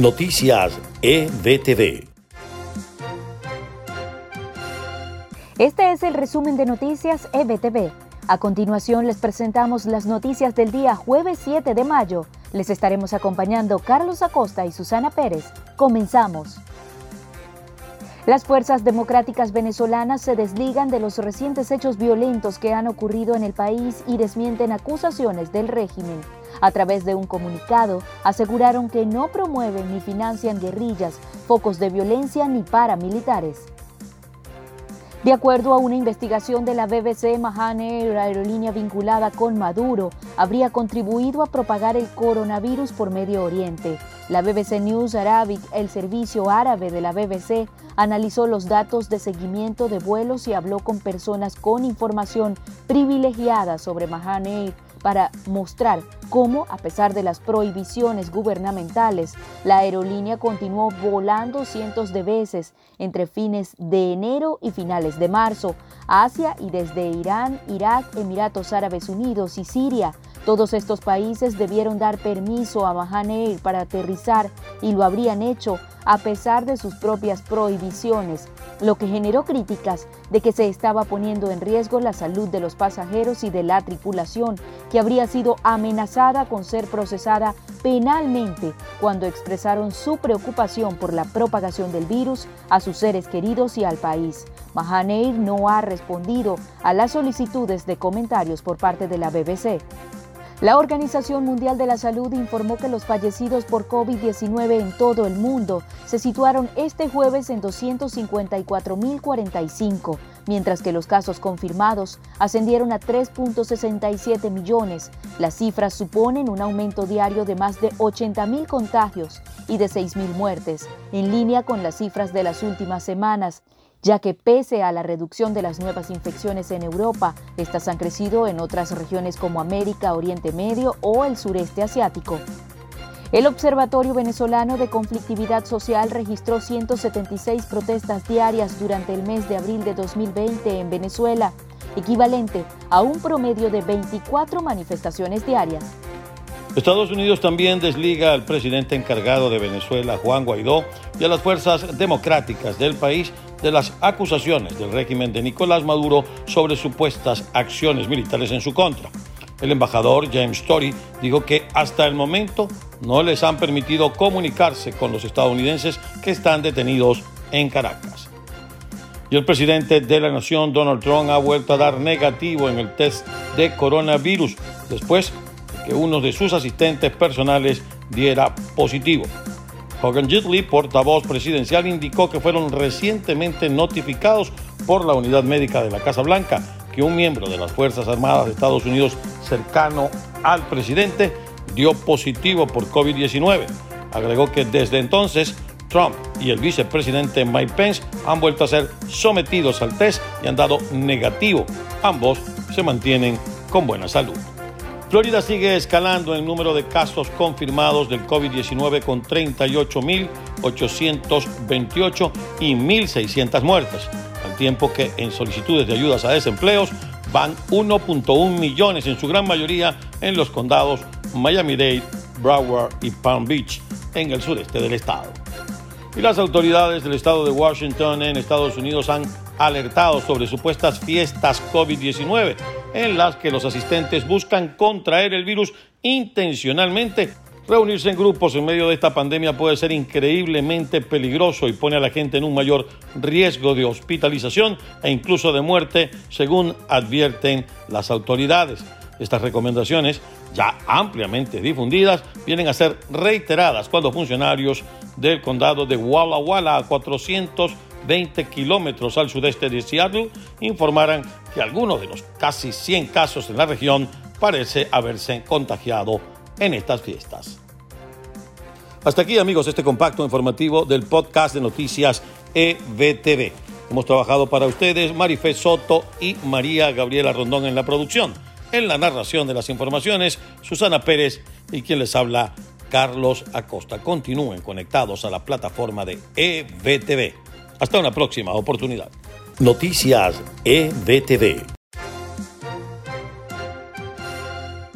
Noticias EBTV. Este es el resumen de Noticias EBTV. A continuación les presentamos las noticias del día jueves 7 de mayo. Les estaremos acompañando Carlos Acosta y Susana Pérez. Comenzamos. Las fuerzas democráticas venezolanas se desligan de los recientes hechos violentos que han ocurrido en el país y desmienten acusaciones del régimen. A través de un comunicado, aseguraron que no promueven ni financian guerrillas, focos de violencia ni paramilitares. De acuerdo a una investigación de la BBC, Mahan Air, aerolínea vinculada con Maduro, habría contribuido a propagar el coronavirus por Medio Oriente. La BBC News Arabic, el servicio árabe de la BBC, analizó los datos de seguimiento de vuelos y habló con personas con información privilegiada sobre Mahan Air para mostrar cómo, a pesar de las prohibiciones gubernamentales, la aerolínea continuó volando cientos de veces entre fines de enero y finales de marzo, Asia y desde Irán, Irak, Emiratos Árabes Unidos y Siria. Todos estos países debieron dar permiso a Mahan Air para aterrizar y lo habrían hecho a pesar de sus propias prohibiciones, lo que generó críticas de que se estaba poniendo en riesgo la salud de los pasajeros y de la tripulación, que habría sido amenazada con ser procesada penalmente cuando expresaron su preocupación por la propagación del virus a sus seres queridos y al país. Mahaneir no ha respondido a las solicitudes de comentarios por parte de la BBC. La Organización Mundial de la Salud informó que los fallecidos por COVID-19 en todo el mundo se situaron este jueves en 254.045, mientras que los casos confirmados ascendieron a 3.67 millones. Las cifras suponen un aumento diario de más de 80.000 contagios y de 6.000 muertes, en línea con las cifras de las últimas semanas ya que pese a la reducción de las nuevas infecciones en Europa, estas han crecido en otras regiones como América, Oriente Medio o el sureste asiático. El Observatorio Venezolano de Conflictividad Social registró 176 protestas diarias durante el mes de abril de 2020 en Venezuela, equivalente a un promedio de 24 manifestaciones diarias. Estados Unidos también desliga al presidente encargado de Venezuela, Juan Guaidó, y a las fuerzas democráticas del país de las acusaciones del régimen de Nicolás Maduro sobre supuestas acciones militares en su contra. El embajador James Story dijo que hasta el momento no les han permitido comunicarse con los estadounidenses que están detenidos en Caracas. Y el presidente de la nación, Donald Trump, ha vuelto a dar negativo en el test de coronavirus después de que uno de sus asistentes personales diera positivo. Hogan Gidley, portavoz presidencial, indicó que fueron recientemente notificados por la unidad médica de la Casa Blanca que un miembro de las Fuerzas Armadas de Estados Unidos cercano al presidente dio positivo por COVID-19. Agregó que desde entonces Trump y el vicepresidente Mike Pence han vuelto a ser sometidos al test y han dado negativo. Ambos se mantienen con buena salud. Florida sigue escalando el número de casos confirmados del COVID-19 con 38.828 y 1.600 muertes, al tiempo que en solicitudes de ayudas a desempleos van 1.1 millones, en su gran mayoría en los condados Miami-Dade, Broward y Palm Beach, en el sureste del estado. Y las autoridades del estado de Washington en Estados Unidos han alertado sobre supuestas fiestas COVID-19 en las que los asistentes buscan contraer el virus intencionalmente. Reunirse en grupos en medio de esta pandemia puede ser increíblemente peligroso y pone a la gente en un mayor riesgo de hospitalización e incluso de muerte, según advierten las autoridades. Estas recomendaciones, ya ampliamente difundidas, vienen a ser reiteradas cuando funcionarios del condado de Walla Walla, a 420 kilómetros al sudeste de Seattle, informaran que algunos de los casi 100 casos en la región parece haberse contagiado en estas fiestas. Hasta aquí amigos este compacto informativo del podcast de noticias EBTV. Hemos trabajado para ustedes Marifé Soto y María Gabriela Rondón en la producción. En la narración de las informaciones, Susana Pérez y quien les habla, Carlos Acosta. Continúen conectados a la plataforma de EBTV. Hasta una próxima oportunidad. Noticias EBTV.